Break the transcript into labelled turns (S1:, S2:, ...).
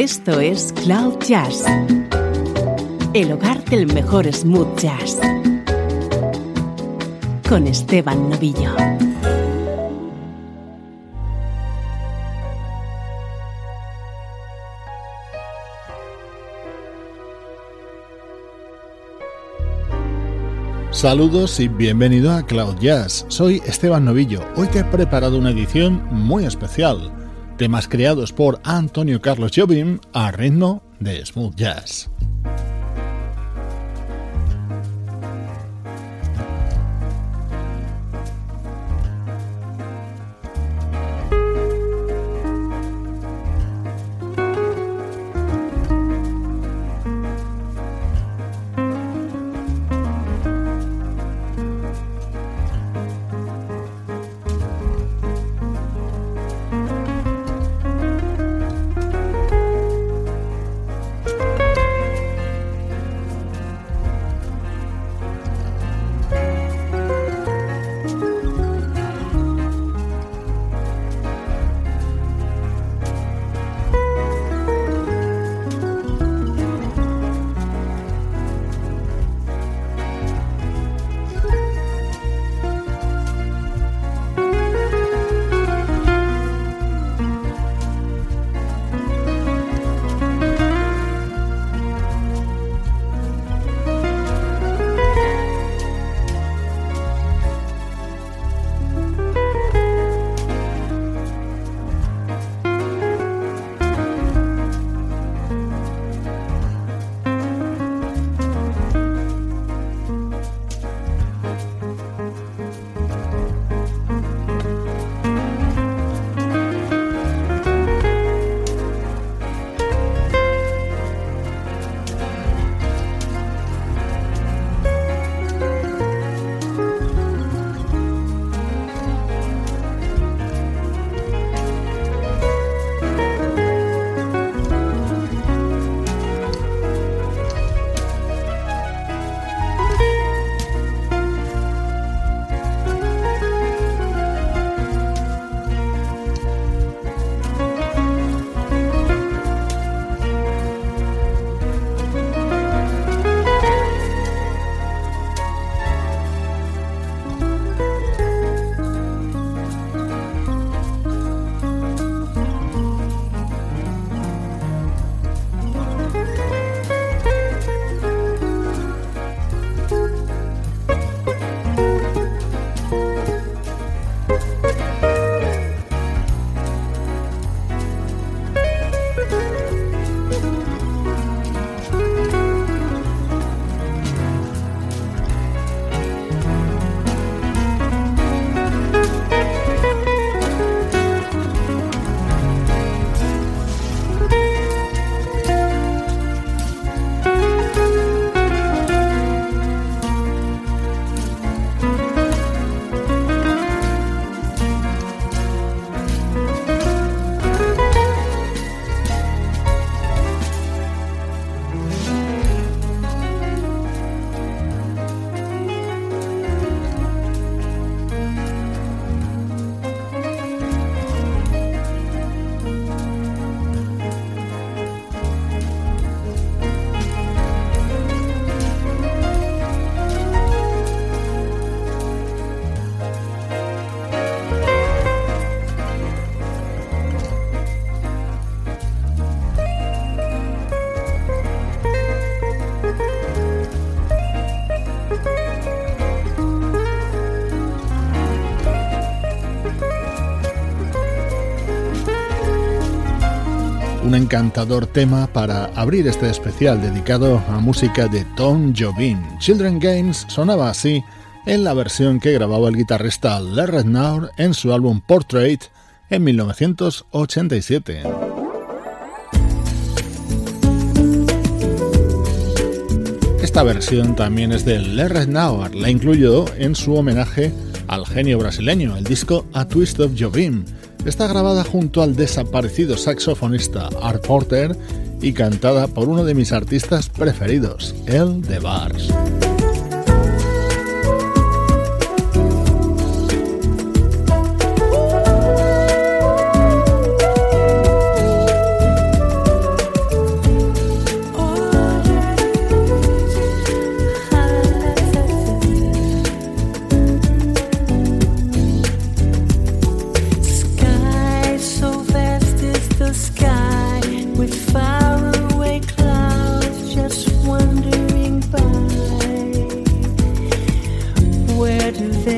S1: Esto es Cloud Jazz, el hogar del mejor smooth jazz, con Esteban Novillo.
S2: Saludos y bienvenido a Cloud Jazz. Soy Esteban Novillo. Hoy te he preparado una edición muy especial. Temas creados por Antonio Carlos Jobim a ritmo de smooth jazz. Un encantador tema para abrir este especial dedicado a música de Tom Jobim. Children Games sonaba así en la versión que grababa el guitarrista Larry Naur en su álbum Portrait en 1987. Esta versión también es de Larry Naur, la incluyó en su homenaje al genio brasileño, el disco A Twist of Jobim Está grabada junto al desaparecido saxofonista Art Porter y cantada por uno de mis artistas preferidos, El de Bars. Do this.